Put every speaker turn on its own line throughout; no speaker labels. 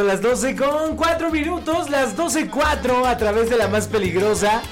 Son las 12 con 4 minutos, las 12.4 a través de la más peligrosa.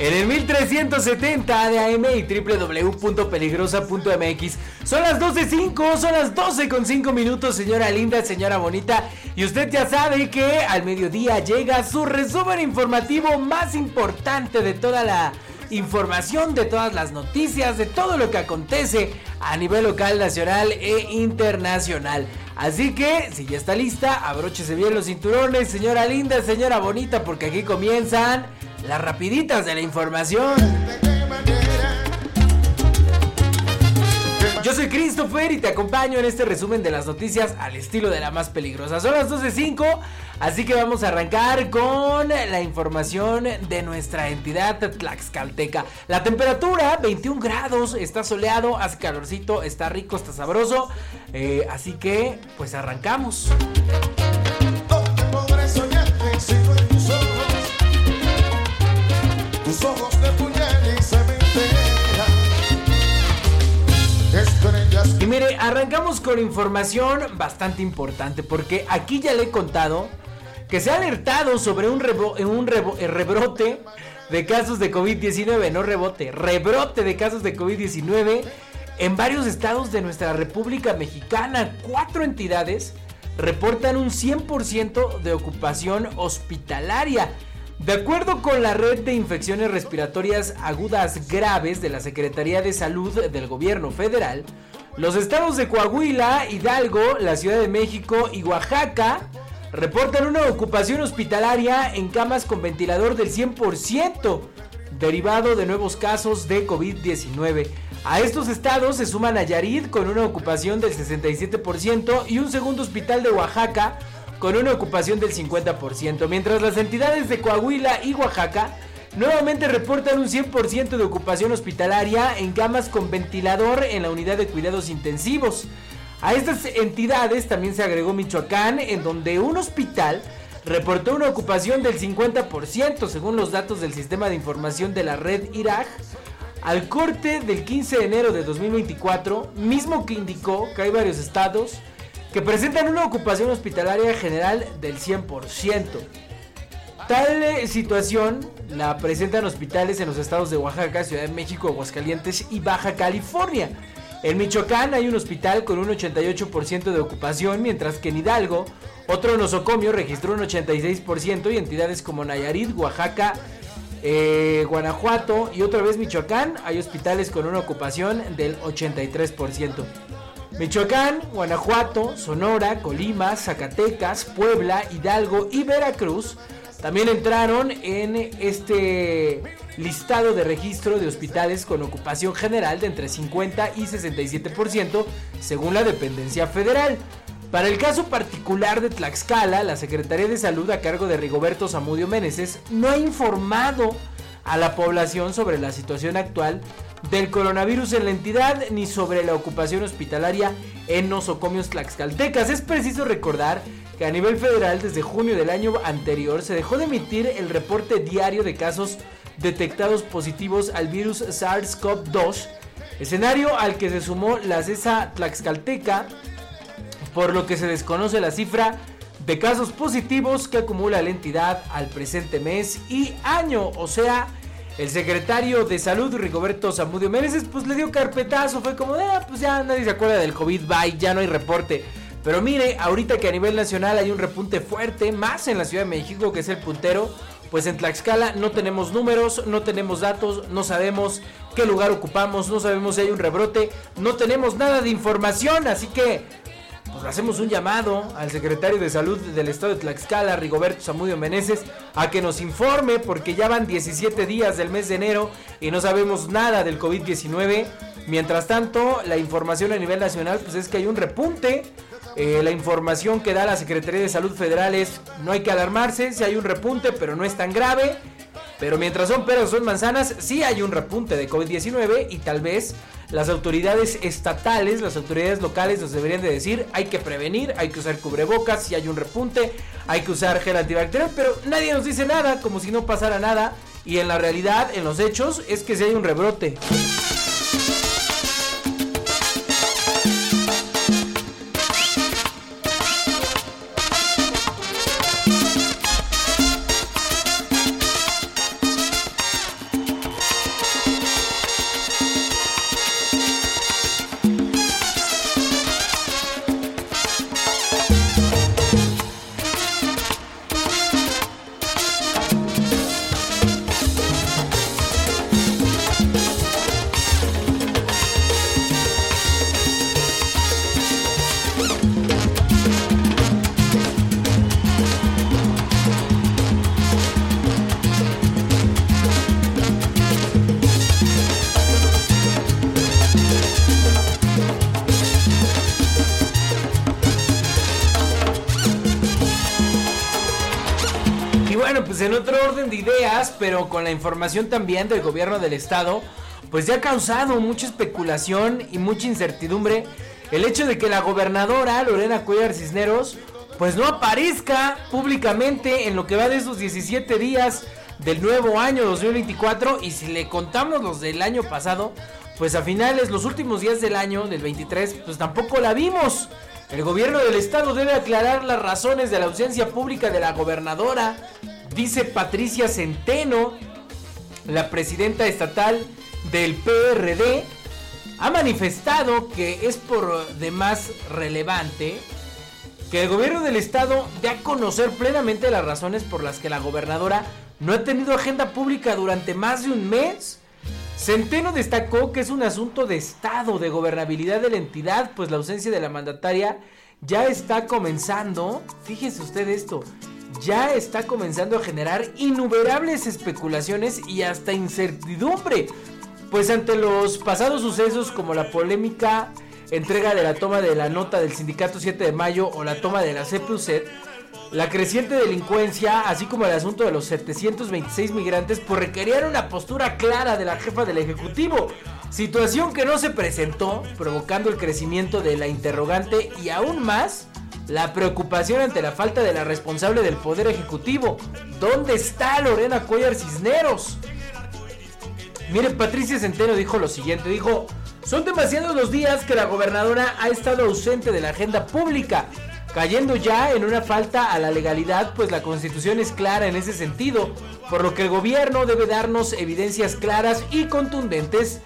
En el 1370 de AM y www.peligrosa.mx. Son las 12.05, son las 12 con 5 minutos, señora linda, señora bonita. Y usted ya sabe que al mediodía llega su resumen informativo más importante de toda la información, de todas las noticias, de todo lo que acontece a nivel local, nacional e internacional. Así que, si ya está lista, abróchese bien los cinturones, señora linda, señora bonita, porque aquí comienzan las rapiditas de la información. Yo soy Christopher y te acompaño en este resumen de las noticias al estilo de la más peligrosa. Son las 12.05, así que vamos a arrancar con la información de nuestra entidad Tlaxcalteca. La temperatura, 21 grados, está soleado, hace calorcito, está rico, está sabroso. Eh, así que, pues arrancamos. tus ojos de mire, arrancamos con información bastante importante porque aquí ya le he contado que se ha alertado sobre un, un eh, rebrote de casos de COVID-19, no rebote, rebrote de casos de COVID-19 en varios estados de nuestra República Mexicana. Cuatro entidades reportan un 100% de ocupación hospitalaria. De acuerdo con la red de infecciones respiratorias agudas graves de la Secretaría de Salud del Gobierno Federal, los estados de Coahuila, Hidalgo, la Ciudad de México y Oaxaca reportan una ocupación hospitalaria en camas con ventilador del 100%, derivado de nuevos casos de COVID-19. A estos estados se suman Nayarit con una ocupación del 67% y un segundo hospital de Oaxaca con una ocupación del 50%, mientras las entidades de Coahuila y Oaxaca nuevamente reportan un 100% de ocupación hospitalaria en camas con ventilador en la unidad de cuidados intensivos. A estas entidades también se agregó Michoacán, en donde un hospital reportó una ocupación del 50% según los datos del sistema de información de la red IRAG. Al corte del 15 de enero de 2024, mismo que indicó que hay varios estados que presentan una ocupación hospitalaria general del 100%. Tal eh, situación la presentan hospitales en los estados de Oaxaca, Ciudad de México, Aguascalientes y Baja California. En Michoacán hay un hospital con un 88% de ocupación, mientras que en Hidalgo otro nosocomio registró un 86% y entidades como Nayarit, Oaxaca, eh, Guanajuato y otra vez Michoacán hay hospitales con una ocupación del 83%. Michoacán, Guanajuato, Sonora, Colima, Zacatecas, Puebla, Hidalgo y Veracruz también entraron en este listado de registro de hospitales con ocupación general de entre 50 y 67% según la dependencia federal. Para el caso particular de Tlaxcala, la Secretaría de Salud a cargo de Rigoberto Zamudio Meneses no ha informado a la población sobre la situación actual del coronavirus en la entidad ni sobre la ocupación hospitalaria en nosocomios tlaxcaltecas. Es preciso recordar que a nivel federal desde junio del año anterior se dejó de emitir el reporte diario de casos detectados positivos al virus SARS-CoV-2, escenario al que se sumó la CESA Tlaxcalteca, por lo que se desconoce la cifra de casos positivos que acumula la entidad al presente mes y año, o sea, el secretario de salud Rigoberto Zamudio Meneses pues le dio carpetazo, fue como, ah, pues ya nadie se acuerda del COVID, bye, ya no hay reporte. Pero mire, ahorita que a nivel nacional hay un repunte fuerte, más en la Ciudad de México, que es el puntero, pues en Tlaxcala no tenemos números, no tenemos datos, no sabemos qué lugar ocupamos, no sabemos si hay un rebrote, no tenemos nada de información, así que pues hacemos un llamado al secretario de salud del estado de Tlaxcala, Rigoberto Zamudio Meneses, a que nos informe porque ya van 17 días del mes de enero y no sabemos nada del COVID-19. Mientras tanto, la información a nivel nacional pues es que hay un repunte. Eh, la información que da la Secretaría de Salud Federal es no hay que alarmarse, si hay un repunte, pero no es tan grave. Pero mientras son peras son manzanas, sí hay un repunte de COVID-19 y tal vez las autoridades estatales, las autoridades locales nos deberían de decir, hay que prevenir, hay que usar cubrebocas, si hay un repunte, hay que usar gel antibacterial, pero nadie nos dice nada, como si no pasara nada, y en la realidad, en los hechos, es que si hay un rebrote. En otro orden de ideas, pero con la información también del gobierno del estado, pues ya ha causado mucha especulación y mucha incertidumbre el hecho de que la gobernadora Lorena Cuellar Cisneros pues no aparezca públicamente en lo que va de esos 17 días del nuevo año 2024 y si le contamos los del año pasado, pues a finales, los últimos días del año, del 23, pues tampoco la vimos. El gobierno del estado debe aclarar las razones de la ausencia pública de la gobernadora, Dice Patricia Centeno, la presidenta estatal del PRD, ha manifestado que es por demás relevante que el gobierno del estado dé a conocer plenamente las razones por las que la gobernadora no ha tenido agenda pública durante más de un mes. Centeno destacó que es un asunto de estado, de gobernabilidad de la entidad, pues la ausencia de la mandataria ya está comenzando. Fíjese usted esto, ya está comenzando a generar innumerables especulaciones y hasta incertidumbre. Pues ante los pasados sucesos como la polémica entrega de la toma de la nota del sindicato 7 de mayo o la toma de la CPUCET, la creciente delincuencia, así como el asunto de los 726 migrantes, pues requerían una postura clara de la jefa del Ejecutivo. Situación que no se presentó, provocando el crecimiento de la interrogante y aún más la preocupación ante la falta de la responsable del Poder Ejecutivo. ¿Dónde está Lorena Cuellar Cisneros? Miren, Patricia Centeno dijo lo siguiente, dijo, son demasiados los días que la gobernadora ha estado ausente de la agenda pública, cayendo ya en una falta a la legalidad, pues la constitución es clara en ese sentido, por lo que el gobierno debe darnos evidencias claras y contundentes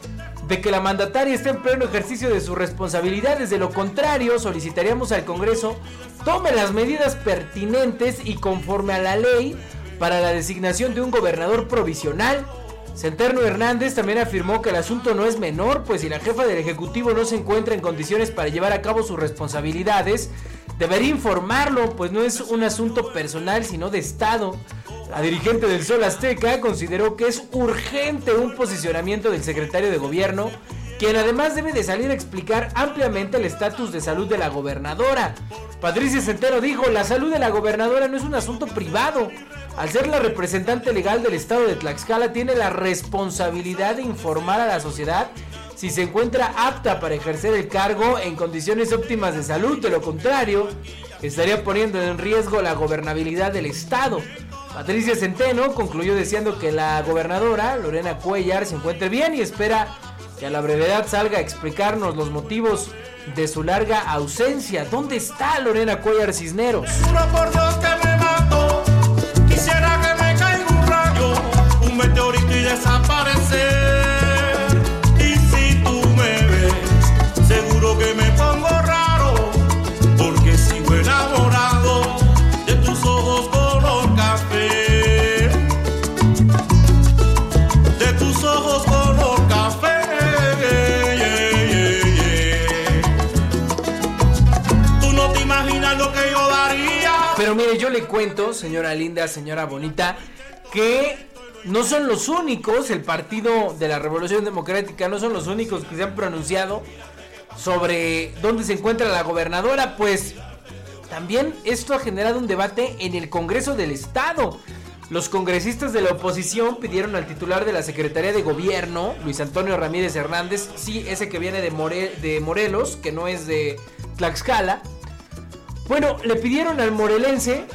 de que la mandataria esté en pleno ejercicio de sus responsabilidades. De lo contrario, solicitaríamos al Congreso tome las medidas pertinentes y conforme a la ley para la designación de un gobernador provisional. Centerno Hernández también afirmó que el asunto no es menor, pues si la jefa del Ejecutivo no se encuentra en condiciones para llevar a cabo sus responsabilidades, debería informarlo, pues no es un asunto personal, sino de Estado. La dirigente del Sol Azteca consideró que es urgente un posicionamiento del secretario de gobierno, quien además debe de salir a explicar ampliamente el estatus de salud de la gobernadora. Patricia Centeno dijo, la salud de la gobernadora no es un asunto privado. Al ser la representante legal del estado de Tlaxcala, tiene la responsabilidad de informar a la sociedad si se encuentra apta para ejercer el cargo en condiciones óptimas de salud. De lo contrario, estaría poniendo en riesgo la gobernabilidad del estado. Patricia Centeno concluyó deseando que la gobernadora Lorena Cuellar se encuentre bien y espera que a la brevedad salga a explicarnos los motivos de su larga ausencia. ¿Dónde está Lorena Cuellar Cisneros?
por me mato. Quisiera
le cuento, señora linda, señora bonita, que no son los únicos, el Partido de la Revolución Democrática no son los únicos que se han pronunciado sobre dónde se encuentra la gobernadora, pues también esto ha generado un debate en el Congreso del Estado. Los congresistas de la oposición pidieron al titular de la Secretaría de Gobierno, Luis Antonio Ramírez Hernández, sí, ese que viene de Morelos, que no es de Tlaxcala. Bueno, le pidieron al morelense,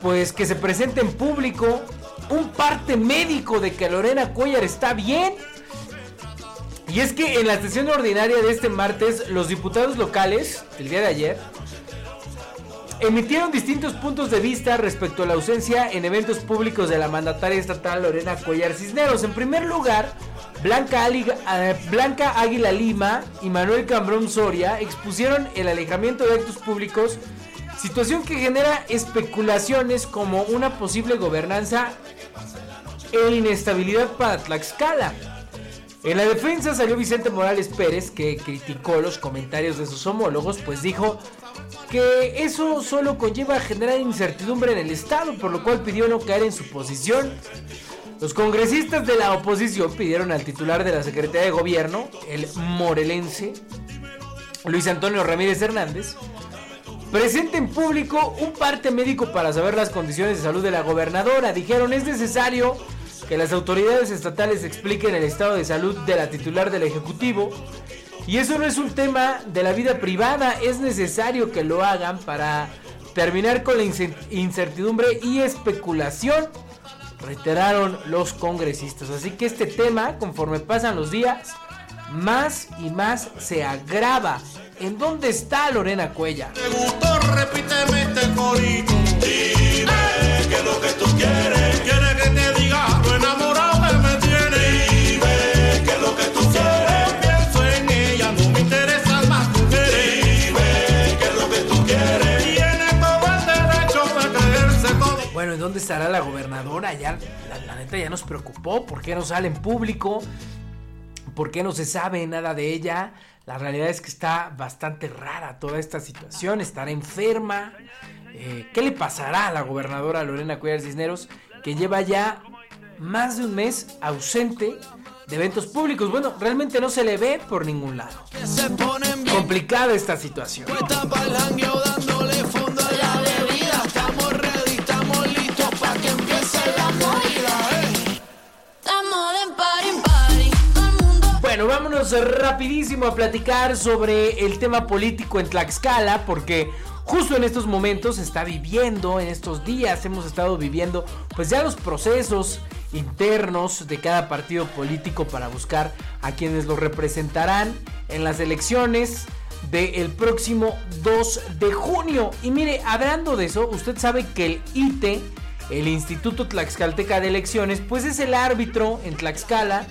pues que se presente en público un parte médico de que Lorena Cuellar está bien. Y es que en la sesión ordinaria de este martes, los diputados locales, el día de ayer, emitieron distintos puntos de vista respecto a la ausencia en eventos públicos de la mandataria estatal Lorena Cuellar Cisneros. En primer lugar, Blanca, eh, Blanca Águila Lima y Manuel Cambrón Soria expusieron el alejamiento de actos públicos, situación que genera especulaciones como una posible gobernanza e inestabilidad para Tlaxcala. En la defensa salió Vicente Morales Pérez, que criticó los comentarios de sus homólogos, pues dijo que eso solo conlleva generar incertidumbre en el Estado, por lo cual pidió no caer en su posición. Los congresistas de la oposición pidieron al titular de la Secretaría de Gobierno, el morelense, Luis Antonio Ramírez Hernández, presente en público un parte médico para saber las condiciones de salud de la gobernadora. Dijeron es necesario que las autoridades estatales expliquen el estado de salud de la titular del Ejecutivo y eso no es un tema de la vida privada, es necesario que lo hagan para terminar con la incertidumbre y especulación, reiteraron los congresistas. Así que este tema, conforme pasan los días, más y más se agrava. ¿En dónde está Lorena Cuella?
Te gustó, repíteme este corito. Dime qué es lo que tú quieres. Quieres que te diga lo enamorado que me tienes. Dime qué es lo que tú quieres. Pienso en ella, no me interesan más mujeres. Dime qué es lo que tú quieres. Tiene todo el derecho de creerse todo.
Bueno, ¿y dónde estará la gobernadora? Ya, la, la neta ya nos preocupó. ¿Por qué no sale en público? ¿Por qué no se sabe nada de ella? La realidad es que está bastante rara toda esta situación. Estará enferma. Eh, ¿Qué le pasará a la gobernadora Lorena Cuellar Cisneros? Que lleva ya más de un mes ausente de eventos públicos. Bueno, realmente no se le ve por ningún lado. Complicada esta situación.
puestas pa'l jangueo dándole fondo a la bebida. Estamos ready, estamos listos pa' que empiece la movida, eh.
Estamos de party en party.
Bueno, vámonos rapidísimo a platicar sobre el tema político en Tlaxcala, porque justo en estos momentos se está viviendo, en estos días hemos estado viviendo, pues ya los procesos internos de cada partido político para buscar a quienes los representarán en las elecciones del próximo 2 de junio. Y mire, hablando de eso, usted sabe que el ITE, el Instituto Tlaxcalteca de Elecciones, pues es el árbitro en Tlaxcala,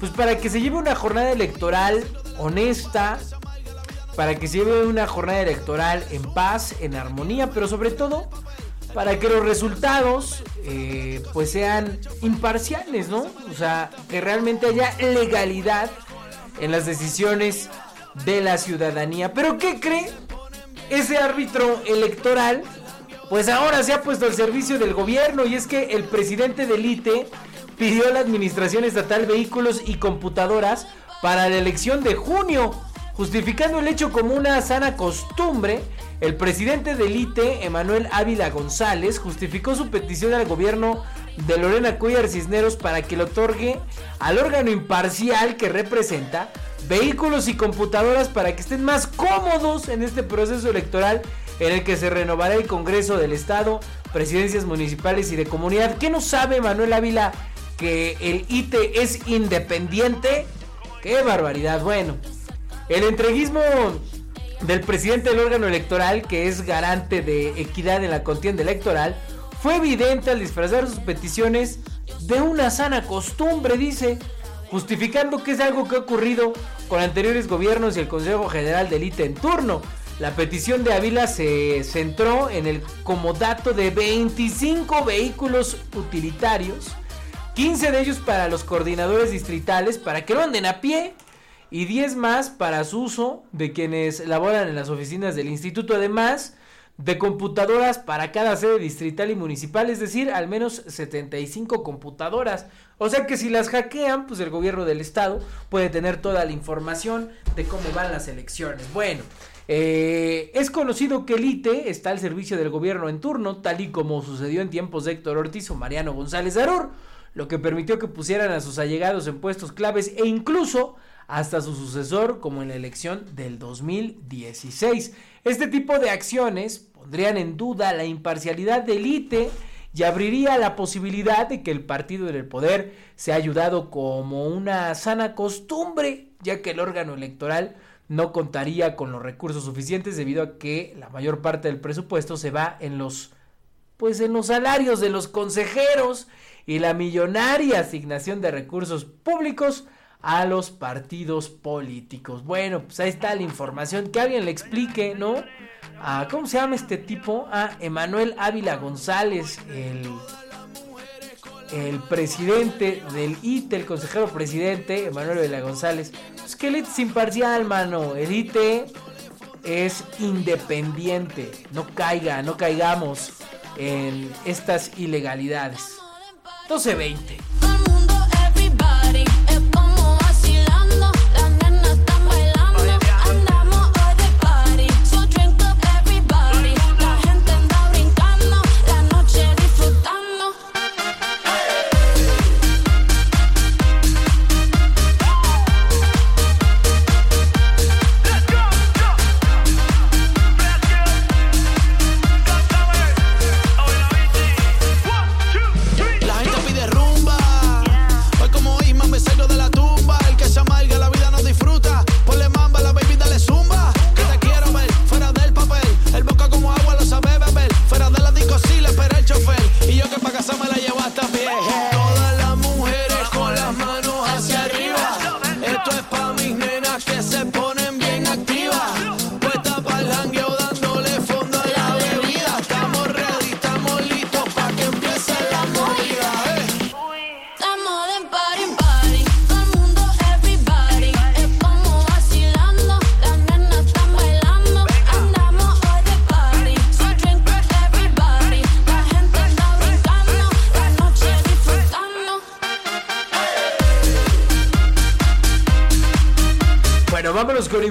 pues para que se lleve una jornada electoral honesta, para que se lleve una jornada electoral en paz, en armonía, pero sobre todo para que los resultados eh, pues sean imparciales, ¿no? O sea, que realmente haya legalidad en las decisiones de la ciudadanía. Pero ¿qué cree? Ese árbitro electoral pues ahora se ha puesto al servicio del gobierno y es que el presidente del ITE pidió a la Administración Estatal vehículos y computadoras para la elección de junio, justificando el hecho como una sana costumbre. El presidente del ITE, Emanuel Ávila González, justificó su petición al gobierno de Lorena Cuellar Cisneros para que le otorgue al órgano imparcial que representa vehículos y computadoras para que estén más cómodos en este proceso electoral en el que se renovará el Congreso del Estado, presidencias municipales y de comunidad. ¿Qué no sabe Manuel Ávila que el ITE es independiente? ¡Qué barbaridad! Bueno, el entreguismo del presidente del órgano electoral, que es garante de equidad en la contienda electoral, fue evidente al disfrazar sus peticiones de una sana costumbre, dice, justificando que es algo que ha ocurrido con anteriores gobiernos y el Consejo General del ITE en turno. La petición de Ávila se centró en el comodato de 25 vehículos utilitarios, 15 de ellos para los coordinadores distritales para que no anden a pie y 10 más para su uso de quienes laboran en las oficinas del instituto, además de computadoras para cada sede distrital y municipal, es decir, al menos 75 computadoras. O sea que si las hackean, pues el gobierno del estado puede tener toda la información de cómo van las elecciones. Bueno, eh, es conocido que el ITE está al servicio del gobierno en turno, tal y como sucedió en tiempos de Héctor Ortiz o Mariano González Arur, lo que permitió que pusieran a sus allegados en puestos claves e incluso hasta su sucesor como en la elección del 2016. Este tipo de acciones pondrían en duda la imparcialidad del ITE y abriría la posibilidad de que el partido en el poder sea ayudado como una sana costumbre, ya que el órgano electoral no contaría con los recursos suficientes debido a que la mayor parte del presupuesto se va en los pues en los salarios de los consejeros y la millonaria asignación de recursos públicos a los partidos políticos. Bueno, pues ahí está la información. Que alguien le explique, ¿no? A, ¿Cómo se llama este tipo? A Emanuel Ávila González, el, el presidente del ITE, el consejero presidente, Emanuel Ávila González. Pues que el ITE es imparcial, mano. El ITE es independiente. No caiga, no caigamos en estas ilegalidades. 12.20.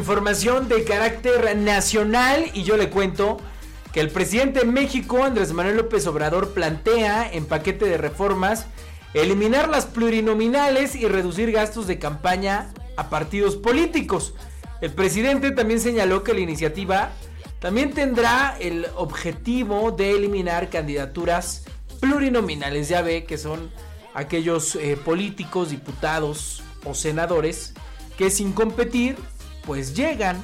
información de carácter nacional y yo le cuento que el presidente de México, Andrés Manuel López Obrador, plantea en paquete de reformas eliminar las plurinominales y reducir gastos de campaña a partidos políticos. El presidente también señaló que la iniciativa también tendrá el objetivo de eliminar candidaturas plurinominales. Ya ve que son aquellos eh, políticos, diputados o senadores que sin competir pues llegan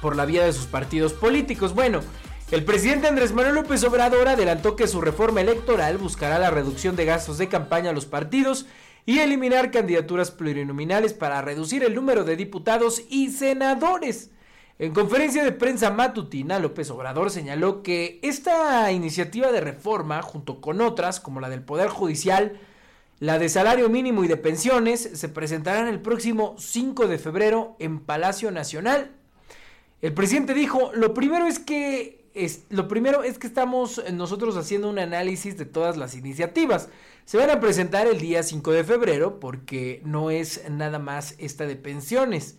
por la vía de sus partidos políticos. Bueno, el presidente Andrés Manuel López Obrador adelantó que su reforma electoral buscará la reducción de gastos de campaña a los partidos y eliminar candidaturas plurinominales para reducir el número de diputados y senadores. En conferencia de prensa matutina, López Obrador señaló que esta iniciativa de reforma, junto con otras como la del Poder Judicial, la de salario mínimo y de pensiones, se presentarán el próximo 5 de febrero en Palacio Nacional. El presidente dijo, lo primero es que lo primero es que estamos nosotros haciendo un análisis de todas las iniciativas. Se van a presentar el día 5 de febrero porque no es nada más esta de pensiones.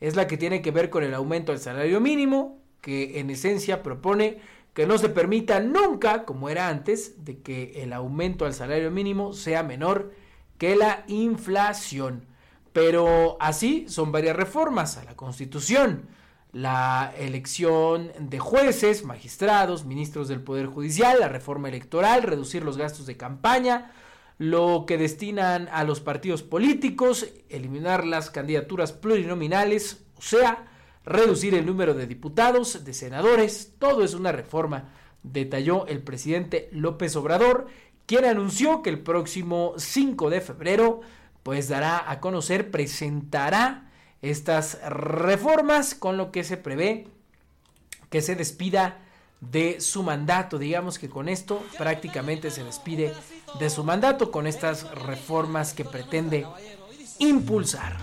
Es la que tiene que ver con el aumento del salario mínimo, que en esencia propone que no se permita nunca, como era antes, de que el aumento al salario mínimo sea menor que la inflación. Pero así son varias reformas a la Constitución la elección de jueces, magistrados, ministros del Poder Judicial, la reforma electoral, reducir los gastos de campaña, lo que destinan a los partidos políticos, eliminar las candidaturas plurinominales, o sea, reducir el número de diputados, de senadores, todo es una reforma, detalló el presidente López Obrador, quien anunció que el próximo 5 de febrero pues dará a conocer, presentará estas reformas con lo que se prevé que se despida de su mandato. Digamos que con esto prácticamente se despide de su mandato con estas reformas que pretende impulsar.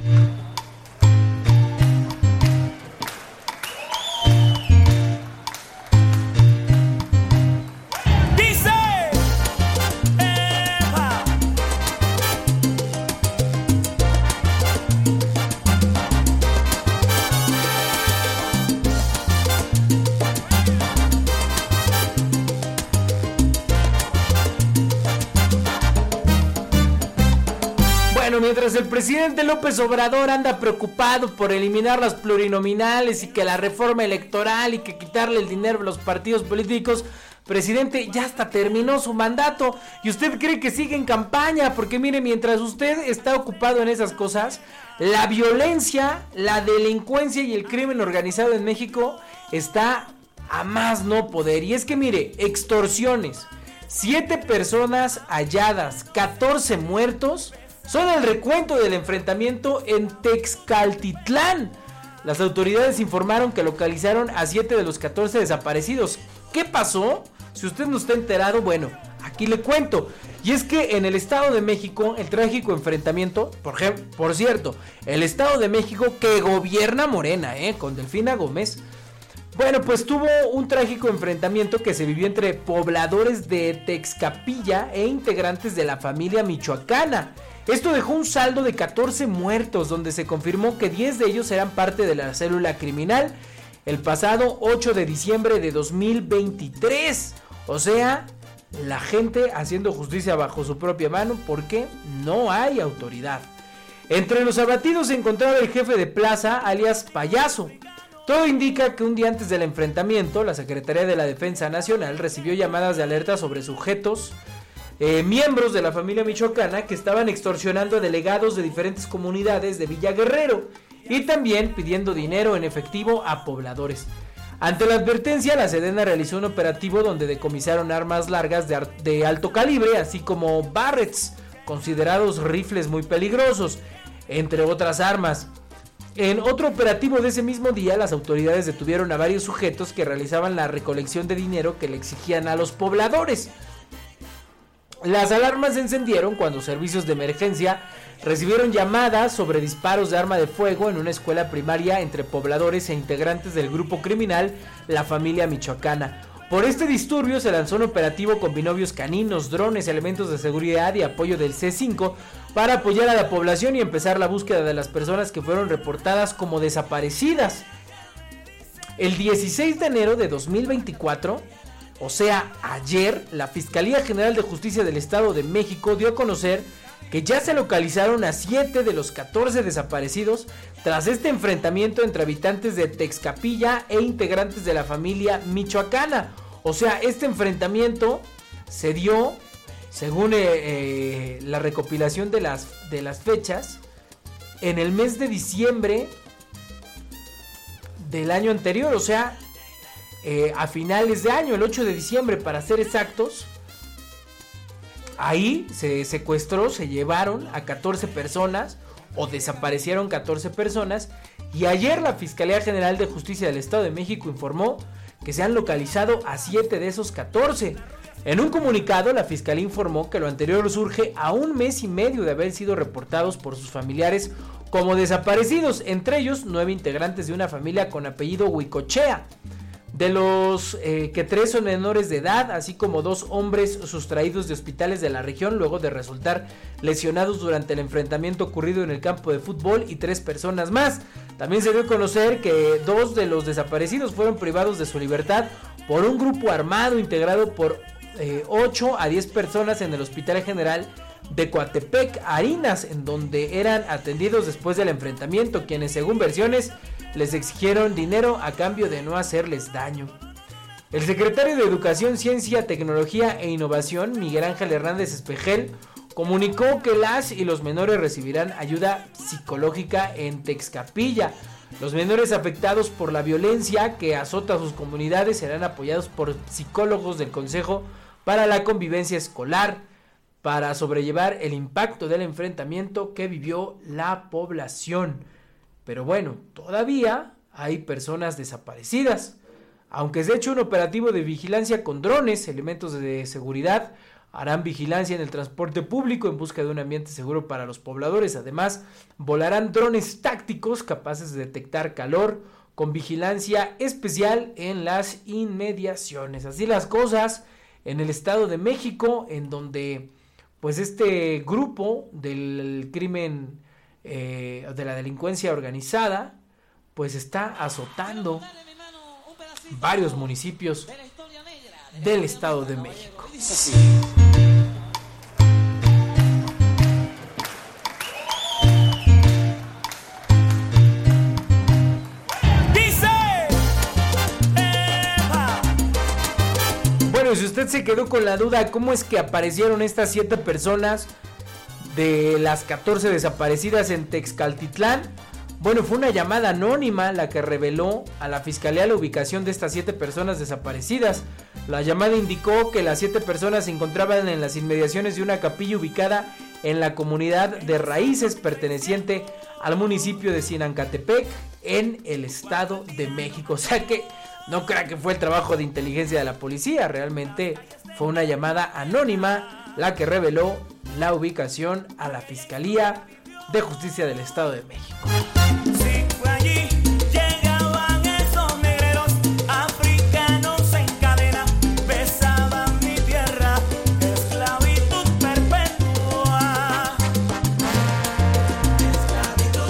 Pues el presidente López Obrador anda preocupado por eliminar las plurinominales y que la reforma electoral y que quitarle el dinero a los partidos políticos. Presidente, ya hasta terminó su mandato y usted cree que sigue en campaña porque mire, mientras usted está ocupado en esas cosas, la violencia, la delincuencia y el crimen organizado en México está a más no poder. Y es que mire, extorsiones, 7 personas halladas, 14 muertos, son el recuento del enfrentamiento en Texcaltitlán. Las autoridades informaron que localizaron a 7 de los 14 desaparecidos. ¿Qué pasó? Si usted no está enterado, bueno, aquí le cuento. Y es que en el Estado de México, el trágico enfrentamiento, por, ejemplo, por cierto, el Estado de México que gobierna Morena, ¿eh? con Delfina Gómez, bueno, pues tuvo un trágico enfrentamiento que se vivió entre pobladores de Texcapilla e integrantes de la familia michoacana. Esto dejó un saldo de 14 muertos, donde se confirmó que 10 de ellos eran parte de la célula criminal el pasado 8 de diciembre de 2023. O sea, la gente haciendo justicia bajo su propia mano porque no hay autoridad. Entre los abatidos se encontraba el jefe de plaza, alias Payaso. Todo indica que un día antes del enfrentamiento, la Secretaría de la Defensa Nacional recibió llamadas de alerta sobre sujetos, eh, miembros de la familia michoacana, que estaban extorsionando a delegados de diferentes comunidades de Villa Guerrero y también pidiendo dinero en efectivo a pobladores. Ante la advertencia, la Sedena realizó un operativo donde decomisaron armas largas de, de alto calibre, así como Barretts, considerados rifles muy peligrosos, entre otras armas. En otro operativo de ese mismo día, las autoridades detuvieron a varios sujetos que realizaban la recolección de dinero que le exigían a los pobladores. Las alarmas se encendieron cuando servicios de emergencia recibieron llamadas sobre disparos de arma de fuego en una escuela primaria entre pobladores e integrantes del grupo criminal La Familia Michoacana. Por este disturbio se lanzó un operativo con binomios caninos, drones, elementos de seguridad y apoyo del C5 para apoyar a la población y empezar la búsqueda de las personas que fueron reportadas como desaparecidas. El 16 de enero de 2024, o sea, ayer, la Fiscalía General de Justicia del Estado de México dio a conocer que ya se localizaron a 7 de los 14 desaparecidos tras este enfrentamiento entre habitantes de Texcapilla e integrantes de la familia michoacana. O sea, este enfrentamiento se dio, según eh, eh, la recopilación de las, de las fechas, en el mes de diciembre del año anterior, o sea, eh, a finales de año, el 8 de diciembre para ser exactos. Ahí se secuestró, se llevaron a 14 personas o desaparecieron 14 personas y ayer la Fiscalía General de Justicia del Estado de México informó que se han localizado a 7 de esos 14. En un comunicado, la Fiscalía informó que lo anterior surge a un mes y medio de haber sido reportados por sus familiares como desaparecidos, entre ellos nueve integrantes de una familia con apellido Huicochea. De los eh, que tres son menores de edad, así como dos hombres sustraídos de hospitales de la región luego de resultar lesionados durante el enfrentamiento ocurrido en el campo de fútbol y tres personas más. También se dio a conocer que dos de los desaparecidos fueron privados de su libertad por un grupo armado integrado por eh, 8 a 10 personas en el Hospital General de Coatepec, Harinas, en donde eran atendidos después del enfrentamiento, quienes según versiones les exigieron dinero a cambio de no hacerles daño. El secretario de Educación, Ciencia, Tecnología e Innovación, Miguel Ángel Hernández Espejel, comunicó que las y los menores recibirán ayuda psicológica en Texcapilla. Los menores afectados por la violencia que azota sus comunidades serán apoyados por psicólogos del Consejo para la Convivencia Escolar para sobrellevar el impacto del enfrentamiento que vivió la población. Pero bueno, todavía hay personas desaparecidas. Aunque se ha hecho un operativo de vigilancia con drones, elementos de seguridad harán vigilancia en el transporte público en busca de un ambiente seguro para los pobladores. Además, volarán drones tácticos capaces de detectar calor con vigilancia especial en las inmediaciones. Así las cosas en el Estado de México, en donde pues este grupo del crimen eh, de la delincuencia organizada pues está azotando varios municipios del Estado de México. Se quedó con la duda, ¿cómo es que aparecieron estas siete personas de las 14 desaparecidas en Texcaltitlán? Bueno, fue una llamada anónima la que reveló a la fiscalía la ubicación de estas siete personas desaparecidas. La llamada indicó que las siete personas se encontraban en las inmediaciones de una capilla ubicada en la comunidad de Raíces perteneciente al municipio de Sinancatepec en el Estado de México. O sea que no crea que fue el trabajo de inteligencia de la policía, realmente fue una llamada anónima la que reveló la ubicación a la Fiscalía de Justicia del Estado de México.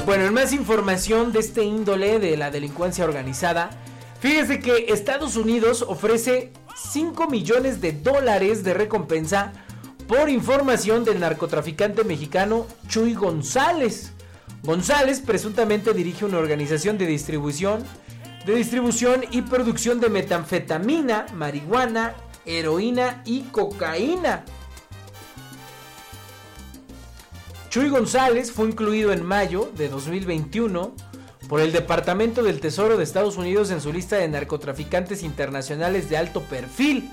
Bueno, en más información de este índole de la delincuencia organizada, fíjese que Estados Unidos ofrece 5 millones de dólares de recompensa por información del narcotraficante mexicano Chuy González. González presuntamente dirige una organización de distribución, de distribución y producción de metanfetamina, marihuana, heroína y cocaína. Chuy González fue incluido en mayo de 2021 por el Departamento del Tesoro de Estados Unidos en su lista de narcotraficantes internacionales de alto perfil.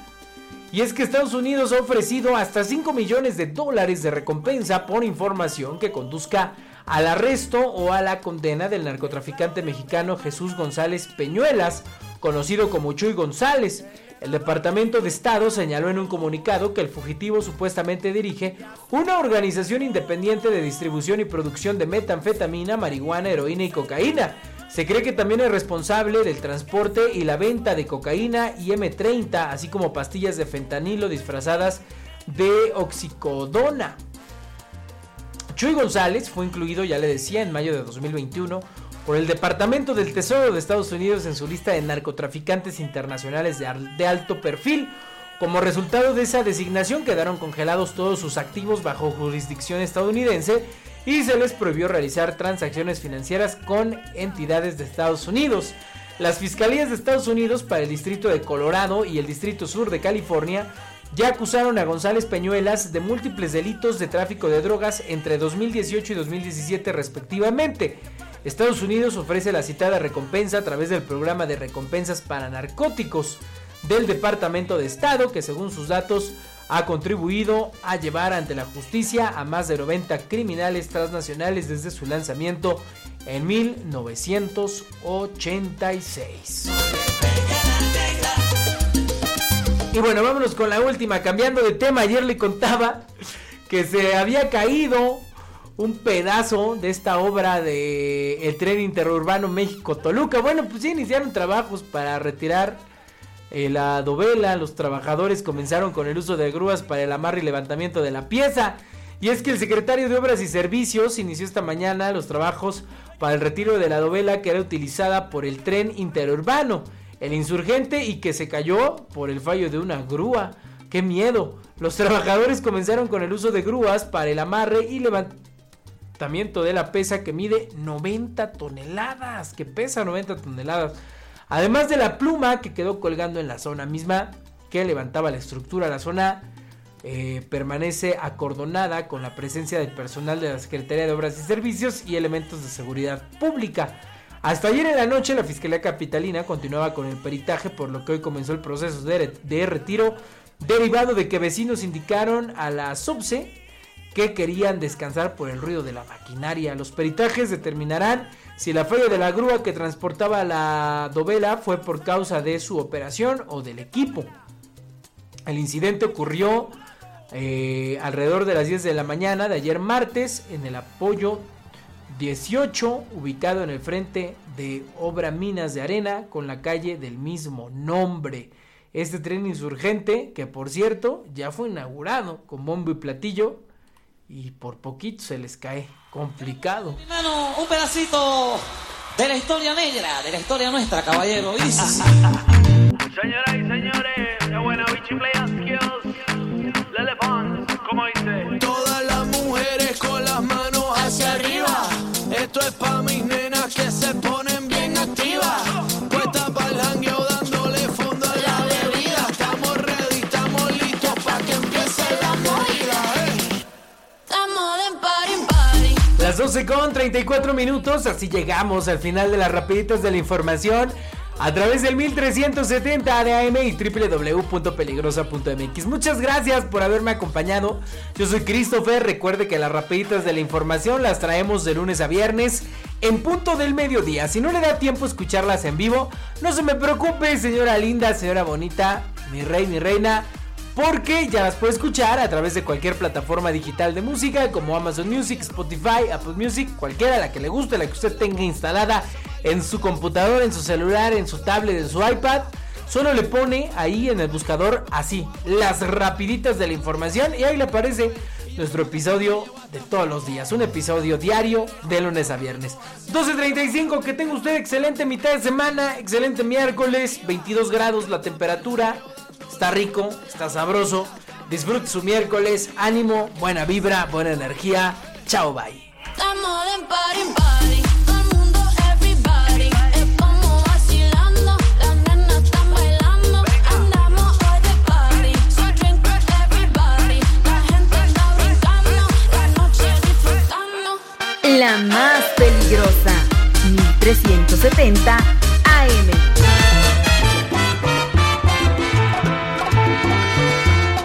Y es que Estados Unidos ha ofrecido hasta 5 millones de dólares de recompensa por información que conduzca al arresto o a la condena del narcotraficante mexicano Jesús González Peñuelas, conocido como Chuy González. El Departamento de Estado señaló en un comunicado que el fugitivo supuestamente dirige una organización independiente de distribución y producción de metanfetamina, marihuana, heroína y cocaína. Se cree que también es responsable del transporte y la venta de cocaína y M30, así como pastillas de fentanilo disfrazadas de oxicodona. Chuy González fue incluido, ya le decía, en mayo de 2021 por el Departamento del Tesoro de Estados Unidos en su lista de narcotraficantes internacionales de, al- de alto perfil. Como resultado de esa designación quedaron congelados todos sus activos bajo jurisdicción estadounidense y se les prohibió realizar transacciones financieras con entidades de Estados Unidos. Las fiscalías de Estados Unidos para el Distrito de Colorado y el Distrito Sur de California ya acusaron a González Peñuelas de múltiples delitos de tráfico de drogas entre 2018 y 2017 respectivamente. Estados Unidos ofrece la citada recompensa a través del programa de recompensas para narcóticos del Departamento de Estado que según sus datos ha contribuido a llevar ante la justicia a más de 90 criminales transnacionales desde su lanzamiento en 1986. Y bueno, vámonos con la última, cambiando de tema. Ayer le contaba que se había caído un pedazo de esta obra de el tren interurbano México-Toluca. Bueno, pues ya iniciaron trabajos para retirar eh, la dovela. Los trabajadores comenzaron con el uso de grúas para el amarre y levantamiento de la pieza. Y es que el secretario de Obras y Servicios inició esta mañana los trabajos para el retiro de la dovela que era utilizada por el tren interurbano, el insurgente y que se cayó por el fallo de una grúa. ¡Qué miedo! Los trabajadores comenzaron con el uso de grúas para el amarre y levantamiento de la pesa que mide 90 toneladas, que pesa 90 toneladas. Además de la pluma que quedó colgando en la zona misma que levantaba la estructura, la zona eh, permanece acordonada con la presencia del personal de la Secretaría de Obras y Servicios y elementos de seguridad pública. Hasta ayer en la noche la Fiscalía Capitalina continuaba con el peritaje por lo que hoy comenzó el proceso de, de retiro derivado de que vecinos indicaron a la SUBSE que querían descansar por el ruido de la maquinaria. Los peritajes determinarán si la falla de la grúa que transportaba la dovela fue por causa de su operación o del equipo. El incidente ocurrió eh, alrededor de las 10 de la mañana de ayer martes en el apoyo 18 ubicado en el frente de Obra Minas de Arena con la calle del mismo nombre. Este tren insurgente que por cierto ya fue inaugurado con bombo y platillo y por poquito se les cae complicado.
Hermano, un pedacito de la historia negra, de la historia nuestra, caballero.
Señoras y señores, la buena bichi play skills. Lele Pons, como dice.
Todas las mujeres con las manos hacia arriba. Esto es pa' mis nenas
12 con 34 minutos, así llegamos al final de las rapiditas de la información a través del 1370 de AM y www.peligrosa.mx. Muchas gracias por haberme acompañado. Yo soy Christopher. Recuerde que las rapiditas de la información las traemos de lunes a viernes en punto del mediodía. Si no le da tiempo escucharlas en vivo, no se me preocupe, señora linda, señora bonita, mi rey, mi reina. Porque ya las puede escuchar a través de cualquier plataforma digital de música como Amazon Music, Spotify, Apple Music, cualquiera la que le guste, la que usted tenga instalada en su computadora, en su celular, en su tablet, en su iPad. Solo le pone ahí en el buscador así, las rapiditas de la información y ahí le aparece nuestro episodio de todos los días. Un episodio diario de lunes a viernes. 12.35, que tenga usted excelente mitad de semana, excelente miércoles, 22 grados la temperatura. Está rico, está sabroso. Disfrute su miércoles, ánimo, buena vibra, buena energía. Chao, bye.
Estamos de party en party, todo el mundo, everybody. Estamos vacilando, las nenas están bailando. Andamos hoy de party, so drink for everybody. La gente está brincando, la noche disfrutando.
La más peligrosa, 1370 AM.